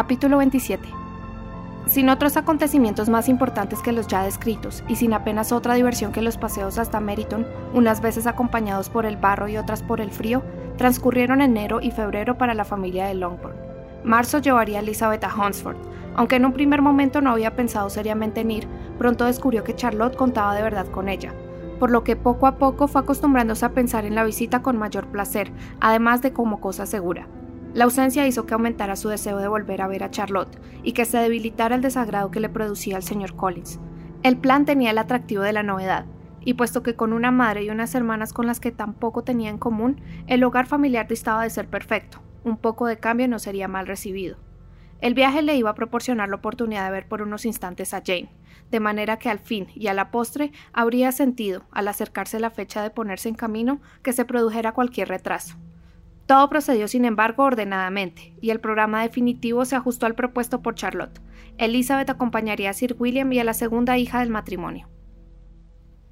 Capítulo 27 sin otros acontecimientos más importantes que los ya descritos, y sin apenas otra diversión que los paseos hasta Meriton, unas veces acompañados por el barro y otras por el frío, transcurrieron enero y febrero para la familia de Longbourn. Marzo llevaría a Elizabeth a Hunsford. Aunque en un primer momento no había pensado seriamente en ir, pronto descubrió que Charlotte contaba de verdad con ella, por lo que poco a poco fue acostumbrándose a pensar en la visita con mayor placer, además de como cosa segura. La ausencia hizo que aumentara su deseo de volver a ver a Charlotte y que se debilitara el desagrado que le producía el señor Collins. El plan tenía el atractivo de la novedad, y puesto que con una madre y unas hermanas con las que tampoco tenía en común, el hogar familiar distaba de ser perfecto, un poco de cambio no sería mal recibido. El viaje le iba a proporcionar la oportunidad de ver por unos instantes a Jane, de manera que al fin y a la postre habría sentido, al acercarse la fecha de ponerse en camino, que se produjera cualquier retraso. Todo procedió, sin embargo, ordenadamente, y el programa definitivo se ajustó al propuesto por Charlotte. Elizabeth acompañaría a Sir William y a la segunda hija del matrimonio.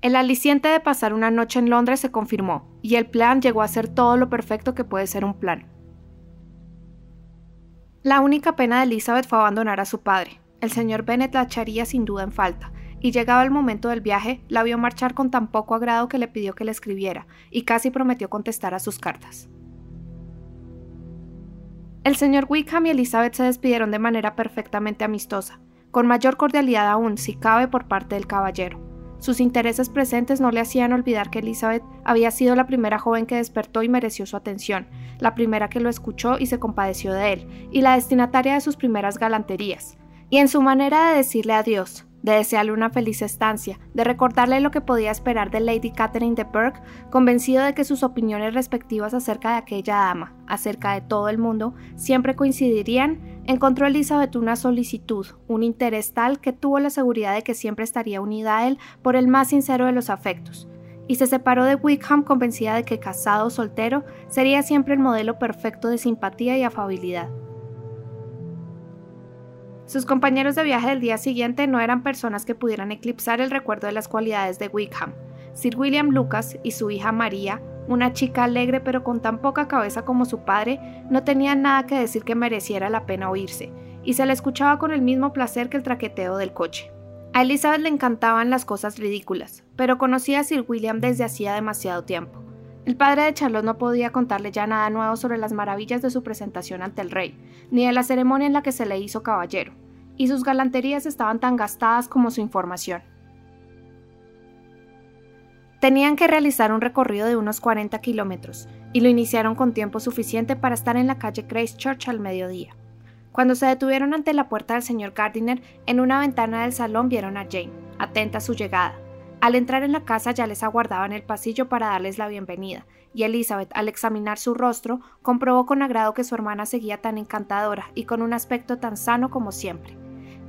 El aliciente de pasar una noche en Londres se confirmó, y el plan llegó a ser todo lo perfecto que puede ser un plan. La única pena de Elizabeth fue abandonar a su padre. El señor Bennet la echaría sin duda en falta, y llegado el momento del viaje, la vio marchar con tan poco agrado que le pidió que le escribiera, y casi prometió contestar a sus cartas. El señor Wickham y Elizabeth se despidieron de manera perfectamente amistosa, con mayor cordialidad aún, si cabe, por parte del caballero. Sus intereses presentes no le hacían olvidar que Elizabeth había sido la primera joven que despertó y mereció su atención, la primera que lo escuchó y se compadeció de él, y la destinataria de sus primeras galanterías. Y en su manera de decirle adiós, de desearle una feliz estancia, de recordarle lo que podía esperar de Lady Catherine de Burke, convencido de que sus opiniones respectivas acerca de aquella dama, acerca de todo el mundo, siempre coincidirían, encontró Elizabeth una solicitud, un interés tal que tuvo la seguridad de que siempre estaría unida a él por el más sincero de los afectos, y se separó de Wickham convencida de que casado o soltero sería siempre el modelo perfecto de simpatía y afabilidad. Sus compañeros de viaje del día siguiente no eran personas que pudieran eclipsar el recuerdo de las cualidades de Wickham. Sir William Lucas y su hija María, una chica alegre pero con tan poca cabeza como su padre, no tenían nada que decir que mereciera la pena oírse, y se le escuchaba con el mismo placer que el traqueteo del coche. A Elizabeth le encantaban las cosas ridículas, pero conocía a Sir William desde hacía demasiado tiempo. El padre de Charlotte no podía contarle ya nada nuevo sobre las maravillas de su presentación ante el rey, ni de la ceremonia en la que se le hizo caballero, y sus galanterías estaban tan gastadas como su información. Tenían que realizar un recorrido de unos 40 kilómetros, y lo iniciaron con tiempo suficiente para estar en la calle Church al mediodía. Cuando se detuvieron ante la puerta del señor Gardiner, en una ventana del salón vieron a Jane, atenta a su llegada, al entrar en la casa ya les aguardaba en el pasillo para darles la bienvenida, y Elizabeth, al examinar su rostro, comprobó con agrado que su hermana seguía tan encantadora y con un aspecto tan sano como siempre.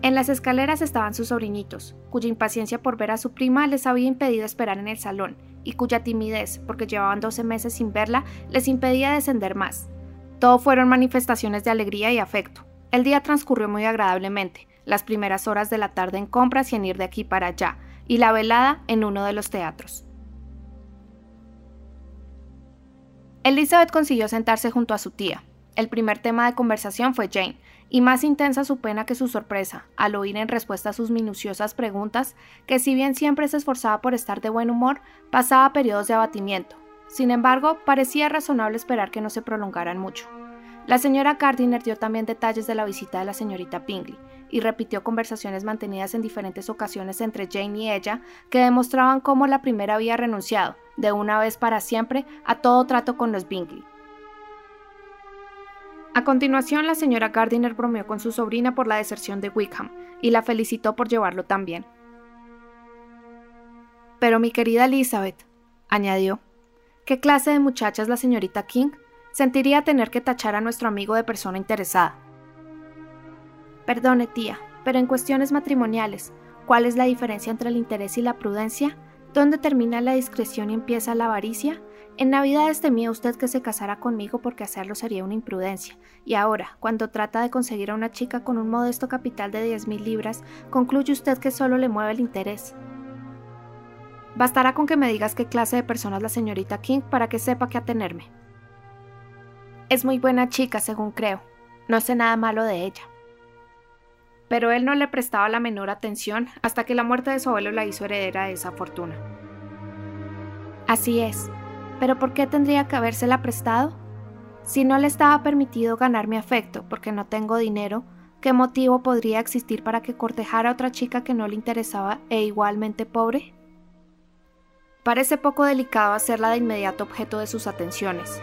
En las escaleras estaban sus sobrinitos, cuya impaciencia por ver a su prima les había impedido esperar en el salón, y cuya timidez, porque llevaban doce meses sin verla, les impedía descender más. Todo fueron manifestaciones de alegría y afecto. El día transcurrió muy agradablemente, las primeras horas de la tarde en compras y en ir de aquí para allá, y la velada en uno de los teatros. Elizabeth consiguió sentarse junto a su tía. El primer tema de conversación fue Jane, y más intensa su pena que su sorpresa, al oír en respuesta a sus minuciosas preguntas que si bien siempre se esforzaba por estar de buen humor, pasaba periodos de abatimiento. Sin embargo, parecía razonable esperar que no se prolongaran mucho. La señora Gardiner dio también detalles de la visita de la señorita Pingley y repitió conversaciones mantenidas en diferentes ocasiones entre Jane y ella que demostraban cómo la primera había renunciado, de una vez para siempre, a todo trato con los Bingley. A continuación, la señora Gardiner bromeó con su sobrina por la deserción de Wickham y la felicitó por llevarlo tan bien. Pero mi querida Elizabeth, añadió, ¿qué clase de muchacha es la señorita King? Sentiría tener que tachar a nuestro amigo de persona interesada. Perdone, tía, pero en cuestiones matrimoniales, ¿cuál es la diferencia entre el interés y la prudencia? ¿Dónde termina la discreción y empieza la avaricia? En Navidades temía usted que se casara conmigo porque hacerlo sería una imprudencia, y ahora, cuando trata de conseguir a una chica con un modesto capital de diez mil libras, concluye usted que solo le mueve el interés. Bastará con que me digas qué clase de persona es la señorita King para que sepa qué atenerme. Es muy buena chica, según creo. No sé nada malo de ella. Pero él no le prestaba la menor atención hasta que la muerte de su abuelo la hizo heredera de esa fortuna. Así es, pero ¿por qué tendría que habérsela prestado? Si no le estaba permitido ganar mi afecto porque no tengo dinero, ¿qué motivo podría existir para que cortejara a otra chica que no le interesaba e igualmente pobre? Parece poco delicado hacerla de inmediato objeto de sus atenciones,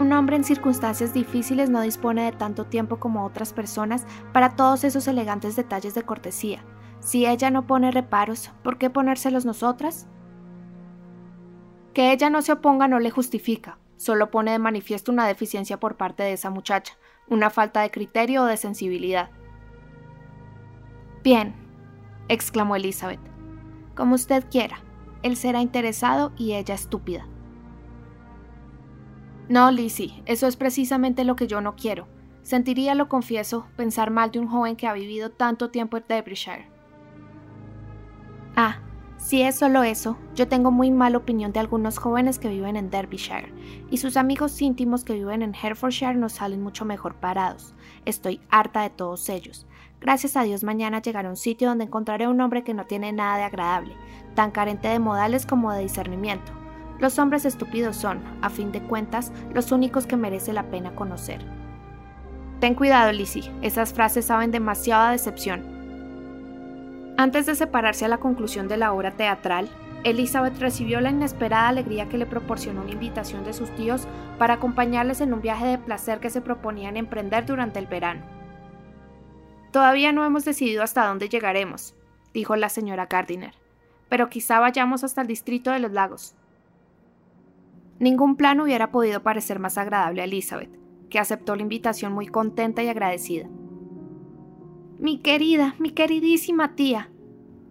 un hombre en circunstancias difíciles no dispone de tanto tiempo como otras personas para todos esos elegantes detalles de cortesía. Si ella no pone reparos, ¿por qué ponérselos nosotras? Que ella no se oponga no le justifica, solo pone de manifiesto una deficiencia por parte de esa muchacha, una falta de criterio o de sensibilidad. Bien, exclamó Elizabeth, como usted quiera, él será interesado y ella estúpida. No, Lizzie, eso es precisamente lo que yo no quiero. Sentiría, lo confieso, pensar mal de un joven que ha vivido tanto tiempo en Derbyshire. Ah, si es solo eso, yo tengo muy mala opinión de algunos jóvenes que viven en Derbyshire, y sus amigos íntimos que viven en Herefordshire nos salen mucho mejor parados. Estoy harta de todos ellos. Gracias a Dios mañana llegaré a un sitio donde encontraré un hombre que no tiene nada de agradable, tan carente de modales como de discernimiento, los hombres estúpidos son, a fin de cuentas, los únicos que merece la pena conocer. Ten cuidado, Lizzie, esas frases saben demasiada decepción. Antes de separarse a la conclusión de la obra teatral, Elizabeth recibió la inesperada alegría que le proporcionó una invitación de sus tíos para acompañarles en un viaje de placer que se proponían emprender durante el verano. Todavía no hemos decidido hasta dónde llegaremos, dijo la señora Gardiner, pero quizá vayamos hasta el distrito de los lagos. Ningún plan hubiera podido parecer más agradable a Elizabeth, que aceptó la invitación muy contenta y agradecida. Mi querida, mi queridísima tía,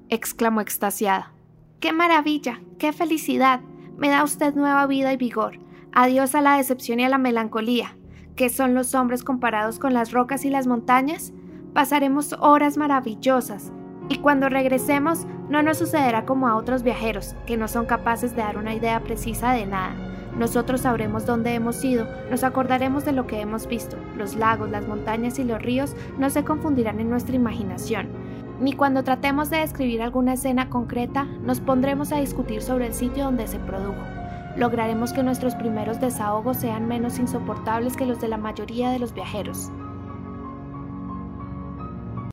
exclamó extasiada. ¡Qué maravilla! ¡Qué felicidad! Me da usted nueva vida y vigor. Adiós a la decepción y a la melancolía. ¿Qué son los hombres comparados con las rocas y las montañas? Pasaremos horas maravillosas, y cuando regresemos no nos sucederá como a otros viajeros, que no son capaces de dar una idea precisa de nada. Nosotros sabremos dónde hemos ido, nos acordaremos de lo que hemos visto. Los lagos, las montañas y los ríos no se confundirán en nuestra imaginación. Ni cuando tratemos de describir alguna escena concreta, nos pondremos a discutir sobre el sitio donde se produjo. Lograremos que nuestros primeros desahogos sean menos insoportables que los de la mayoría de los viajeros.